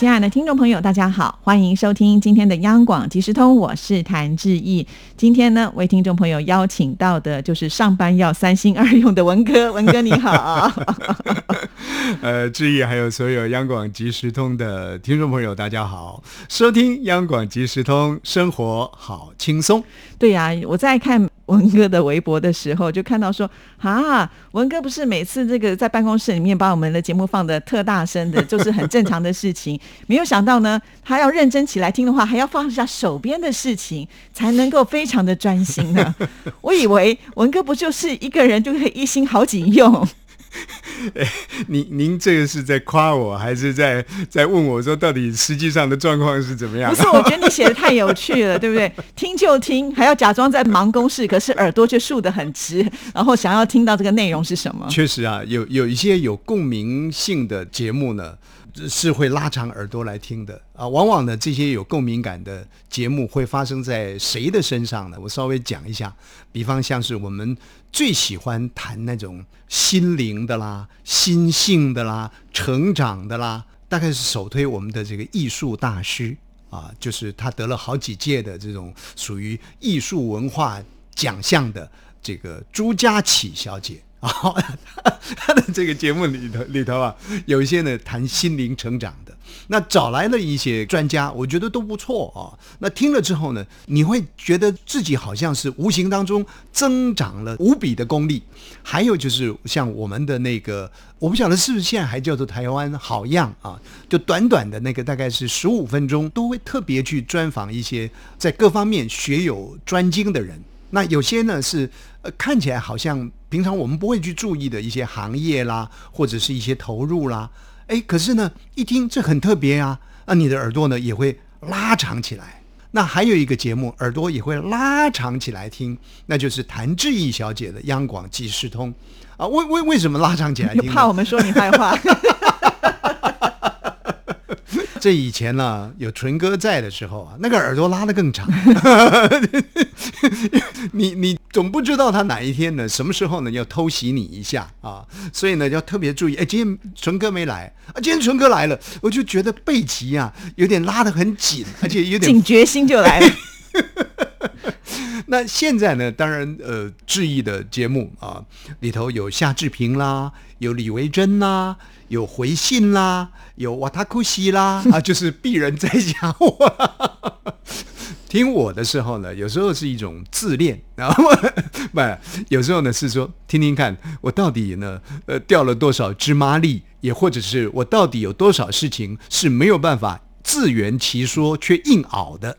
亲爱的听众朋友，大家好，欢迎收听今天的央广即时通，我是谭志毅。今天呢，为听众朋友邀请到的就是上班要三心二用的文哥，文哥你好。呃，志毅还有所有央广即时通的听众朋友，大家好，收听央广即时通，生活好轻松。对呀，我在看。文哥的微博的时候，就看到说啊，文哥不是每次这个在办公室里面把我们的节目放的特大声的，就是很正常的事情。没有想到呢，他要认真起来听的话，还要放下手边的事情，才能够非常的专心呢。我以为文哥不就是一个人就可以一心好几用。哎，您您这个是在夸我，还是在在问我说，到底实际上的状况是怎么样？不是，我觉得你写的太有趣了，对不对？听就听，还要假装在忙公事，可是耳朵却竖得很直，然后想要听到这个内容是什么？确实啊，有有一些有共鸣性的节目呢。是会拉长耳朵来听的啊，往往呢这些有共鸣感的节目会发生在谁的身上呢？我稍微讲一下，比方像是我们最喜欢谈那种心灵的啦、心性的啦、成长的啦，大概是首推我们的这个艺术大师啊，就是他得了好几届的这种属于艺术文化奖项的这个朱家启小姐。啊，他的这个节目里头里头啊，有一些呢谈心灵成长的，那找来了一些专家，我觉得都不错啊。那听了之后呢，你会觉得自己好像是无形当中增长了无比的功力。还有就是像我们的那个，我不晓得是不是现在还叫做台湾好样啊，就短短的那个大概是十五分钟，都会特别去专访一些在各方面学有专精的人。那有些呢是呃看起来好像平常我们不会去注意的一些行业啦，或者是一些投入啦，哎，可是呢一听这很特别啊，那你的耳朵呢也会拉长起来。那还有一个节目，耳朵也会拉长起来听，那就是谭志毅小姐的央广即时通啊。为为为什么拉长起来听？怕我们说你坏话。这以前呢，有纯哥在的时候啊，那个耳朵拉得更长。你你总不知道他哪一天呢，什么时候呢要偷袭你一下啊？所以呢要特别注意。哎，今天纯哥没来啊，今天纯哥来了，我就觉得背脊啊有点拉得很紧，而且有点 警觉心就来了。那现在呢，当然呃，志毅的节目啊里头有夏志平啦，有李维珍啦。有回信啦，有瓦塔库西啦，啊，就是鄙人在讲我 听我的时候呢，有时候是一种自恋，然后 不，有时候呢是说听听看我到底呢，呃，掉了多少芝麻粒，也或者是我到底有多少事情是没有办法自圆其说却硬熬的，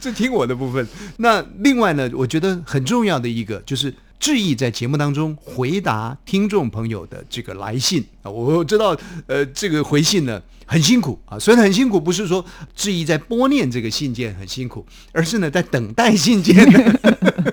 这听我的部分。那另外呢，我觉得很重要的一个就是。致意在节目当中回答听众朋友的这个来信。啊，我知道，呃，这个回信呢很辛苦啊，虽然很辛苦，不是说质疑在拨念这个信件很辛苦，而是呢在等待信件，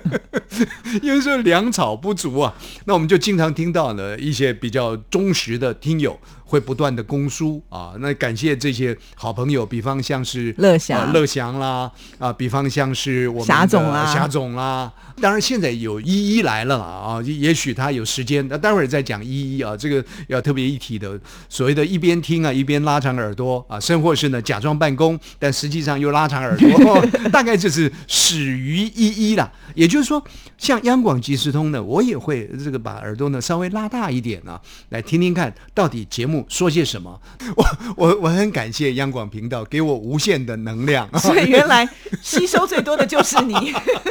有时候粮草不足啊，那我们就经常听到呢一些比较忠实的听友。会不断的供书啊，那感谢这些好朋友，比方像是乐祥、乐祥啦啊，比方像是我们霞总啦、霞总啦。当然现在有依依来了啊，也许他有时间，那待会儿再讲依依啊，这个要特别一提的，所谓的一边听啊一边拉长耳朵啊，甚或是呢假装办公，但实际上又拉长耳朵，大概就是始于一一啦。也就是说，像央广即时通呢，我也会这个把耳朵呢稍微拉大一点啊，来听听看到底节目。说些什么？我我我很感谢央广频道给我无限的能量，所以原来吸收最多的就是你，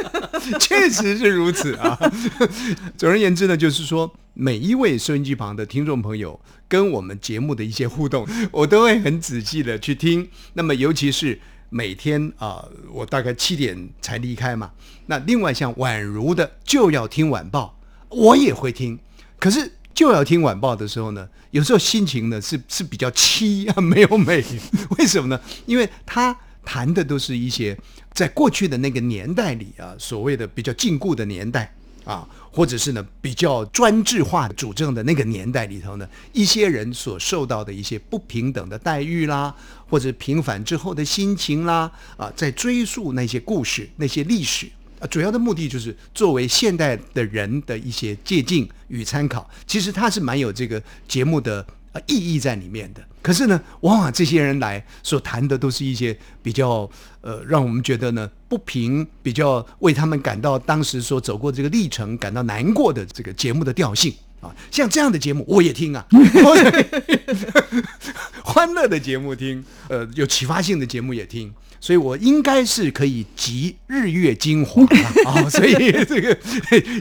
确实是如此啊。总而言之呢，就是说每一位收音机旁的听众朋友跟我们节目的一些互动，我都会很仔细的去听。那么尤其是每天啊，我大概七点才离开嘛。那另外像宛如的就要听晚报，我也会听。可是。就要听晚报的时候呢，有时候心情呢是是比较凄啊，没有美。为什么呢？因为他谈的都是一些在过去的那个年代里啊，所谓的比较禁锢的年代啊，或者是呢比较专制化主政的那个年代里头呢，一些人所受到的一些不平等的待遇啦，或者平反之后的心情啦，啊，在追溯那些故事、那些历史。啊，主要的目的就是作为现代的人的一些借鉴与参考。其实它是蛮有这个节目的啊意义在里面的。可是呢，往往这些人来所谈的都是一些比较呃，让我们觉得呢不平，比较为他们感到当时所走过这个历程感到难过的这个节目的调性啊。像这样的节目我也听啊，欢乐的节目听，呃，有启发性的节目也听。所以我应该是可以集日月精华啊，所以 这个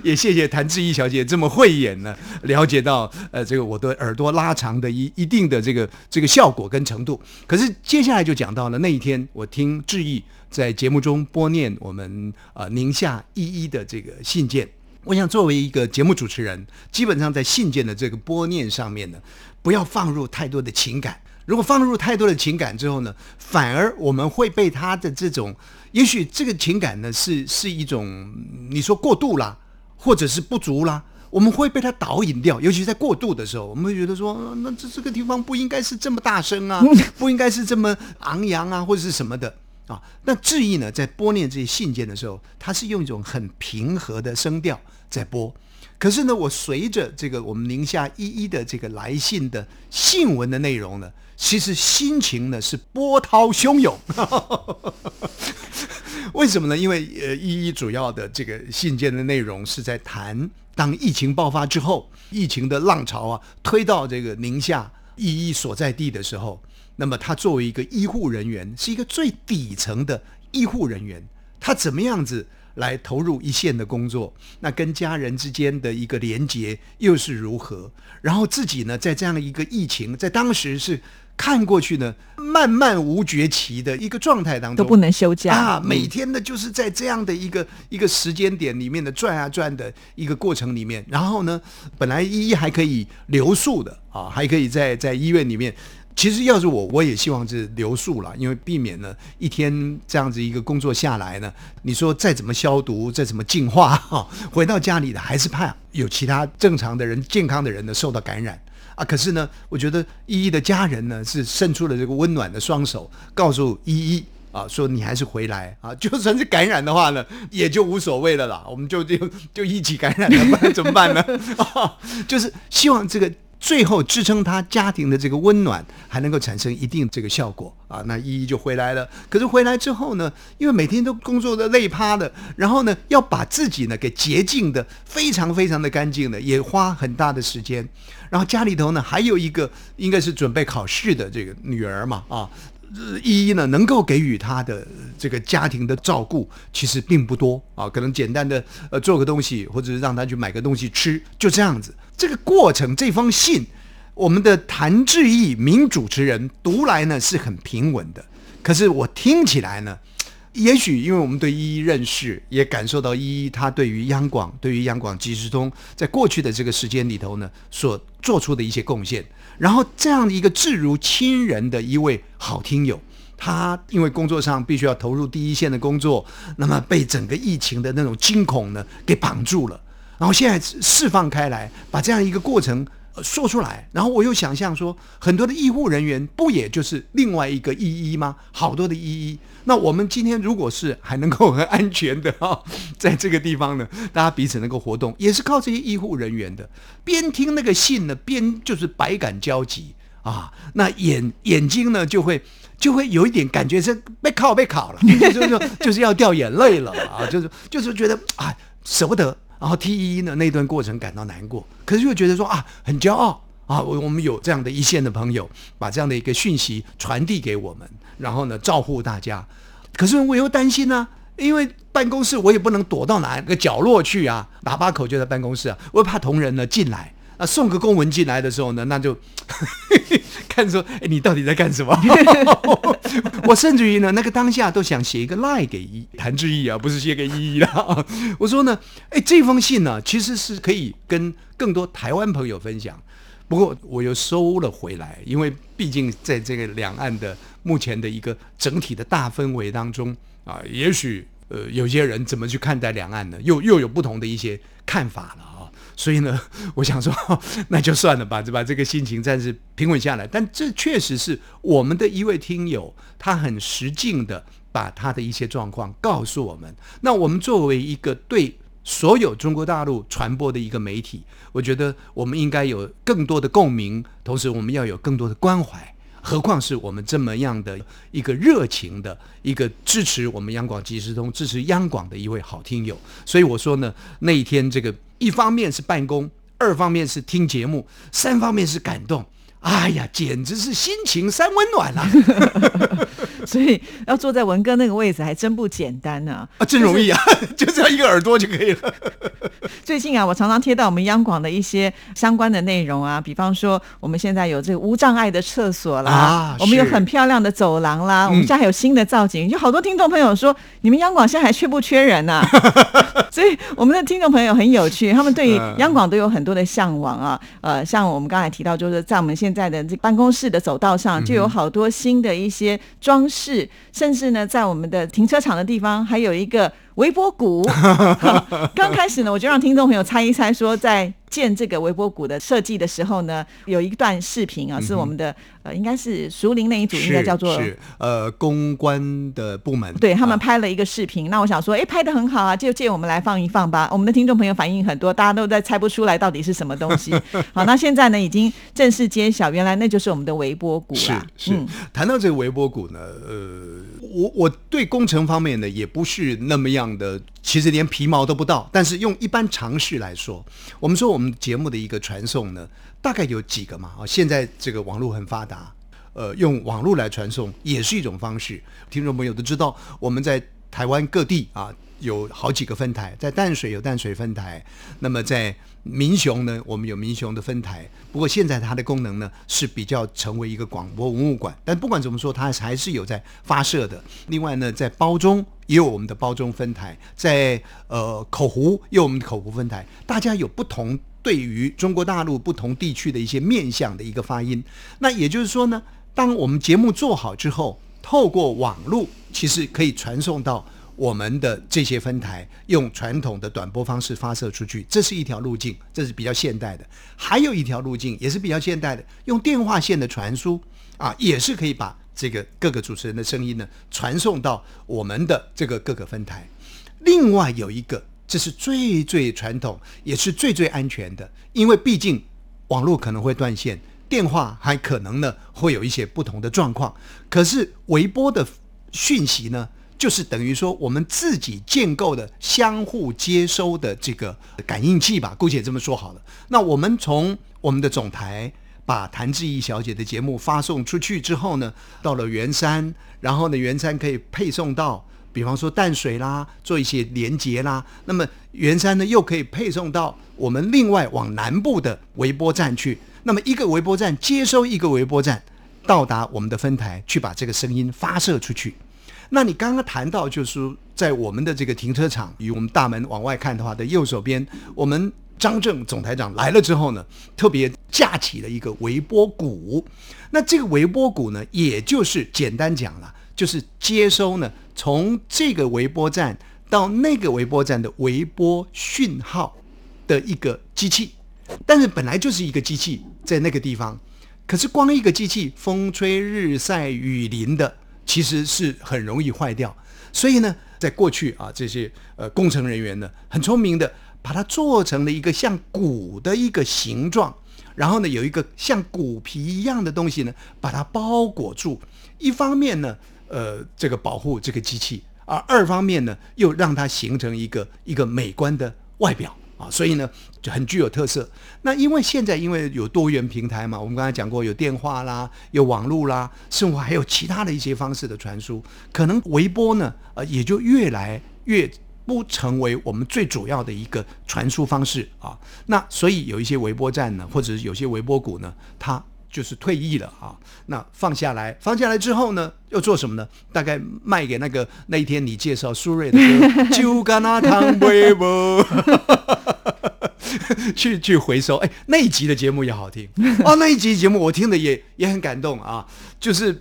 也谢谢谭志毅小姐这么慧眼呢，了解到呃这个我的耳朵拉长的一一定的这个这个效果跟程度。可是接下来就讲到了那一天，我听志毅在节目中播念我们呃宁夏一一的这个信件。我想作为一个节目主持人，基本上在信件的这个播念上面呢，不要放入太多的情感。如果放入太多的情感之后呢，反而我们会被他的这种，也许这个情感呢是是一种你说过度啦，或者是不足啦，我们会被他导引掉。尤其在过度的时候，我们会觉得说，那这这个地方不应该是这么大声啊，不应该是这么昂扬啊，或者是什么的啊。那智毅呢，在播念这些信件的时候，他是用一种很平和的声调在播。可是呢，我随着这个我们宁夏一一的这个来信的信文的内容呢。其实心情呢是波涛汹涌，为什么呢？因为呃，一一主要的这个信件的内容是在谈，当疫情爆发之后，疫情的浪潮啊推到这个宁夏一一所在地的时候，那么他作为一个医护人员，是一个最底层的医护人员，他怎么样子？来投入一线的工作，那跟家人之间的一个连结又是如何？然后自己呢，在这样的一个疫情，在当时是看过去呢，漫漫无绝期的一个状态当中，都不能休假啊！每天呢，就是在这样的一个一个时间点里面的转啊转的一个过程里面，然后呢，本来一一还可以留宿的啊，还可以在在医院里面。其实要是我，我也希望是留宿了，因为避免呢一天这样子一个工作下来呢，你说再怎么消毒，再怎么净化，哈，回到家里的还是怕有其他正常的人、健康的人呢受到感染啊。可是呢，我觉得依依的家人呢是伸出了这个温暖的双手，告诉依依啊，说你还是回来啊，就算是感染的话呢，也就无所谓了啦，我们就就就一起感染了，不然怎么办呢？就是希望这个。最后支撑他家庭的这个温暖，还能够产生一定这个效果啊！那依依就回来了。可是回来之后呢，因为每天都工作的累趴的，然后呢，要把自己呢给洁净的非常非常的干净的，也花很大的时间。然后家里头呢还有一个应该是准备考试的这个女儿嘛啊，依依呢能够给予他的这个家庭的照顾其实并不多啊，可能简单的呃做个东西，或者是让他去买个东西吃，就这样子。这个过程，这封信，我们的谭志毅名主持人读来呢是很平稳的，可是我听起来呢，也许因为我们对依依认识，也感受到依依他对于央广、对于央广即时通，在过去的这个时间里头呢，所做出的一些贡献。然后这样的一个至如亲人的一位好听友，他因为工作上必须要投入第一线的工作，那么被整个疫情的那种惊恐呢给绑住了。然后现在释放开来，把这样一个过程说出来。然后我又想象说，很多的医护人员不也就是另外一个医医吗？好多的医医。那我们今天如果是还能够很安全的哈，在这个地方呢，大家彼此能够活动，也是靠这些医护人员的。边听那个信呢，边就是百感交集啊。那眼眼睛呢，就会就会有一点感觉是被靠被烤了，就是就是要掉眼泪了啊，就是就是觉得啊舍不得。然后 T 一呢那段过程感到难过，可是又觉得说啊很骄傲啊，我我们有这样的一线的朋友，把这样的一个讯息传递给我们，然后呢照顾大家。可是我又担心呢，因为办公室我也不能躲到哪个角落去啊，喇叭口就在办公室啊，我又怕同仁呢进来。啊，送个公文进来的时候呢，那就 看说，哎，你到底在干什么？我甚至于呢，那个当下都想写一个赖给一谭志毅啊，不是写给依依啦。我说呢，哎，这封信呢，其实是可以跟更多台湾朋友分享。不过我又收了回来，因为毕竟在这个两岸的目前的一个整体的大氛围当中啊，也许呃，有些人怎么去看待两岸呢？又又有不同的一些看法了啊。所以呢，我想说，那就算了吧，就把这个心情暂时平稳下来。但这确实是我们的一位听友，他很实境的把他的一些状况告诉我们。那我们作为一个对所有中国大陆传播的一个媒体，我觉得我们应该有更多的共鸣，同时我们要有更多的关怀。何况是我们这么样的一个热情的一个支持我们央广即时通、支持央广的一位好听友，所以我说呢，那一天这个一方面是办公，二方面是听节目，三方面是感动。哎呀，简直是心情三温暖了。所以要坐在文哥那个位置还真不简单呢。啊，真容易啊，就这样一个耳朵就可以了。最近啊，我常常贴到我们央广的一些相关的内容啊，比方说我们现在有这个无障碍的厕所啦，啊我们有很漂亮的走廊啦，嗯我们现在还有新的造景，有好多听众朋友说，你们央广现在还缺不缺人呐、所以我们的听众朋友很有趣，他们对于嗯。央广都有很多的向往啊。呃，像我们刚才提到，就是在我们现在的这办公室的走道上，就有好多新的一些装饰，甚至呢，在我们的停车场的地方还有一个微波谷。刚开始呢，我就让听众朋友猜一猜，说在建这个微波谷的设计的时候呢，有一段视频啊，是我们的呃，应该是熟林那一组，应该叫做是呃公关的部门，对他们啊拍了一个视频，那我想说，哎，拍的很好啊，就借我们来放一放吧。我们的听众朋友反映很多，大家都在猜不出来到底是什么东西。好，那现在呢，已经正式揭晓，原来那就是我们的微波谷是啦。是，谈到这个微波谷呢，呃，我我对工程方面呢也不是那么样的，其实连皮毛都不到。但是用一般常识来说，我们说我们节目的一个传送呢，大概有几个嘛？啊，现在这个网络很发达，呃，用网络来传送也是一种方式。听众朋友都知道，我们在台湾各地啊有好几个分台，在淡水有淡水分台，那么在民雄呢，我们有民雄的分台。不过现在它的功能呢是比较成为一个广播文物馆，但不管怎么说，它还是有在发射的。另外呢，在包中也有我们的包中分台，在呃口湖也有我们的口湖分台，大家有不同。对于中国大陆不同地区的一些面向的一个发音，那也就是说呢，当我们节目做好之后，透过网络，其实可以传送到我们的这些分台，用传统的短波方式发射出去，这是一条路径，这是比较现代的。还有一条路径也是比较现代的，用电话线的传输啊，也是可以把这个各个主持人的声音呢传送到我们的这个各个分台。另外有一个，这是最最传统，也是最最安全的，因为毕竟网络可能会断线，电话还可能呢会有一些不同的状况。可是微波的讯息呢，就是等于说我们自己建构的相互接收的这个感应器吧，姑且这么说好了。那我们从我们的总台。把谭志毅小姐的节目发送出去之后呢，到了圆山，然后呢，圆山可以配送到，比方说淡水啦，做一些连接啦。那么圆山呢，又可以配送到我们另外往南部的微波站去。那么一个微波站接收一个微波站，到达我们的分台，去把这个声音发射出去。那你刚刚谈到，就是在我们的这个停车场，与我们大门往外看的话的右手边，我们张正总台长来了之后呢，特别架起了一个微波鼓。那这个微波鼓呢，也就是简单讲了，就是接收呢从这个微波站到那个微波站的微波讯号的一个机器。但是本来就是一个机器在那个地方，可是光一个机器，风吹日晒雨淋的，其实是很容易坏掉。所以呢，在过去啊，这些呃工程人员呢，很聪明的把它做成了一个像鼓的一个形状，然后呢，有一个像鼓皮一样的东西呢，把它包裹住。一方面呢，呃，这个保护这个机器，而二方面呢，又让它形成一个一个美观的外表。啊，所以呢就很具有特色。那因为现在因为有多元平台嘛，我们刚才讲过有电话啦，有网络啦，甚至还有其他的一些方式的传输，可能微波呢，呃，也就越来越不成为我们最主要的一个传输方式啊。那所以有一些微波站呢，或者是有些微波股呢，它就是退役了啊。那放下来，放下来之后呢，又做什么呢？大概卖给那个那一天你介绍苏芮的歌《就干那汤微波》。去去回收，哎，那一集的节目也好听 哦，那一集节目我听的也也很感动啊，就是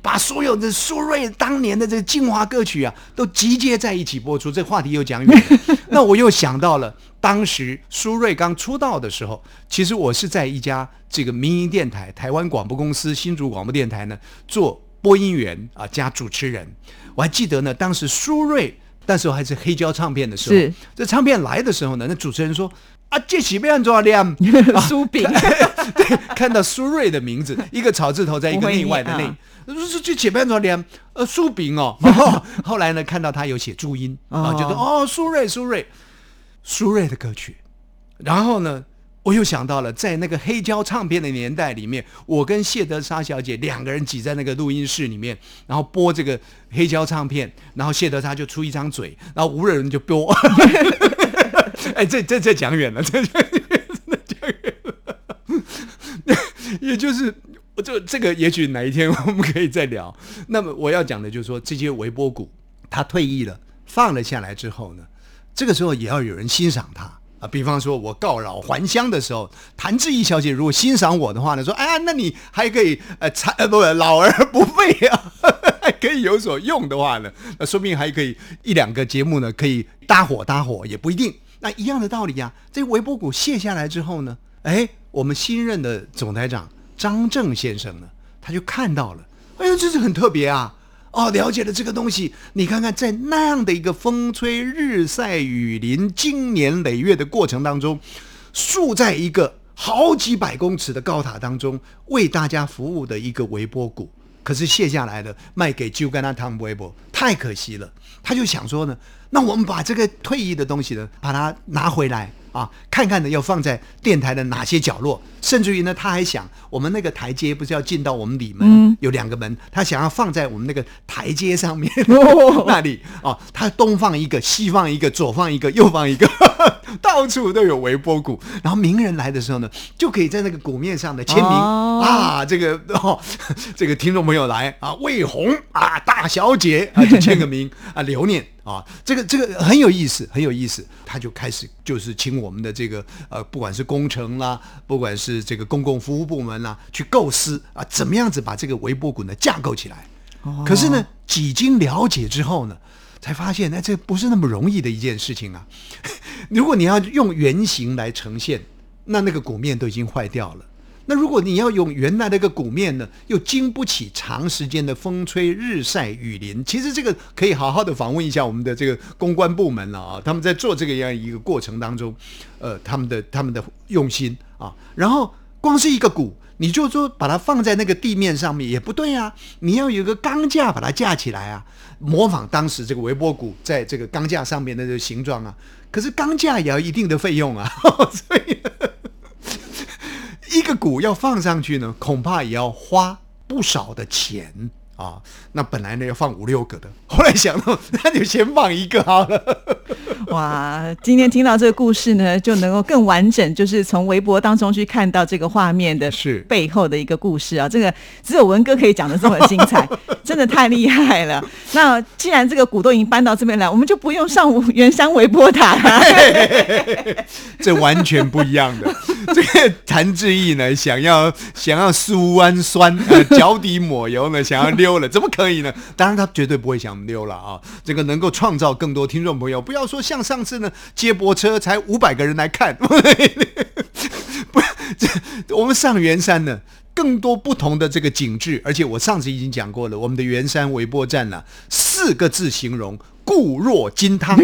把所有的苏芮当年的这个精华歌曲啊，都集结在一起播出。这话题又讲远了，那我又想到了当时苏芮刚出道的时候，其实我是在一家这个民营电台——台湾广播公司新竹广播电台呢做播音员啊加主持人。我还记得呢，当时苏芮那时候还是黑胶唱片的时候是，这唱片来的时候呢，那主持人说。啊，这起被按多少量？酥饼，对，看到苏芮的名字，一个草字头在一个内外的内不，说这前面多少量？呃，苏饼哦。然后后来呢，看到他有写注音啊，哦觉得哦，苏芮，苏芮，苏芮的歌曲。然后呢，我又想到了，在那个黑胶唱片的年代里面，我跟谢德莎小姐两个人挤在那个录音室里面，然后播这个黑胶唱片，然后谢德莎就出一张嘴，然后无人就播。哎，这这这讲远了，这这讲远了。也就是，就这个，也许哪一天我们可以再聊。那么我要讲的就是说，这些微波股他退役了，放了下来之后呢，这个时候也要有人欣赏他啊。比方说，我告老还乡的时候，谭志毅小姐如果欣赏我的话呢，说，哎呀，那你还可以呃，才呃不老而不废啊，还可以有所用的话呢，那说不定还可以一两个节目呢，可以搭伙搭伙，也不一定。那一样的道理呀、这微波股卸下来之后呢，哎，我们新任的总台长张正先生呢，他就看到了，哎呦，这是很特别啊！哦，了解了这个东西，你看看，在那样的一个风吹日晒雨淋、经年累月的过程当中，竖在一个好几百公尺的高塔当中，为大家服务的一个微波股，可是卸下来了，卖给旧干那汤微波，太可惜了。他就想说呢，那我们把这个退役的东西呢，把它拿回来啊，看看呢要放在电台的哪些角落，甚至于呢，他还想，我们那个台阶不是要进到我们里门，有两个门，他想要放在我们那个台阶上面、那里啊，他东放一个，西放一个，左放一个，右放一个，到处都有微波鼓。然后名人来的时候呢，就可以在那个鼓面上的签名、哦啊，这个 哦，这个听众朋友来啊，魏红啊，大小姐啊，就签个名啊，留念啊，这个这个很有意思，很有意思。他就开始就是请我们的这个呃，不管是工程啦，不管是这个公共服务部门啦，去构思啊，怎么样子把这个微波鼓呢架构起来。可是呢，几经了解之后呢，才发现，哎，这不是那么容易的一件事情啊。如果你要用原形来呈现，那那个鼓面都已经坏掉了。那如果你要用原来那个鼓面呢，又经不起长时间的风吹日晒雨淋，其实这个可以好好的访问一下我们的这个公关部门了啊，他们在做这个样一个过程当中，呃，他们的他们的用心啊，然后光是一个鼓。你就说把它放在那个地面上面也不对啊，你要有个钢架把它架起来啊，模仿当时这个微波鼓在这个钢架上面的这个形状啊。可是钢架也要一定的费用啊，所以一个鼓要放上去呢，恐怕也要花不少的钱啊。那本来呢要放五六个的，后来想到 那就先放一个好了。哇，今天听到这个故事呢，就能够更完整，就是从微博当中去看到这个画面的是背后的一个故事啊。这个只有文哥可以讲的这么精彩，真的太厉害了。那既然这个鼓都已经搬到这边来，我们就不用上原山微波塔了。这完全不一样的。这个谭志毅呢，想要想要苏氨酸，呃，脚底抹油呢，想要溜了，怎么可以呢？当然他绝对不会想溜了啊！这个能够创造更多听众朋友，不要说像上次呢，接驳车才五百个人来看，不，这我们上圆山呢。更多不同的这个景致，而且我上次已经讲过了，我们的圆山微波站呢、四个字形容固若金汤，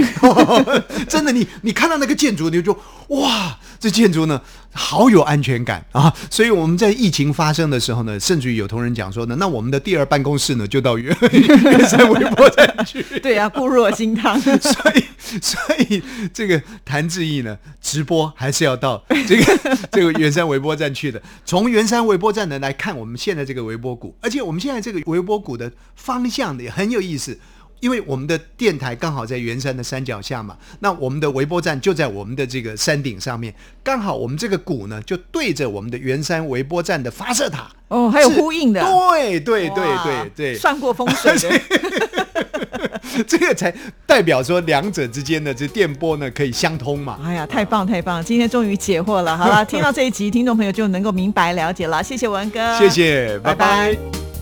真的，你你看到那个建筑，你就哇，这建筑呢好有安全感啊！所以我们在疫情发生的时候呢，甚至于有同仁讲说呢，那我们的第二办公室呢就到圆圆山微波站去。对啊，固若金汤。所以，所以这个谭志毅呢，直播还是要到这个 这个圆山微波站去的。从圆山微波站呢来看我们现在这个微波谷，而且我们现在这个微波谷的方向呢也很有意思。因为我们的电台刚好在圆山的山脚下嘛，那我们的微波站就在我们的这个山顶上面，刚好我们这个鼓呢就对着我们的圆山微波站的发射塔。哦，还有呼应的。对对对哇对对，算过风水的。这个才代表说两者之间的这电波呢可以相通嘛。哎呀，太棒太棒！今天终于解惑了。好了，听到这一集，听众朋友就能够明白了解了。谢谢文哥，谢谢，拜拜拜拜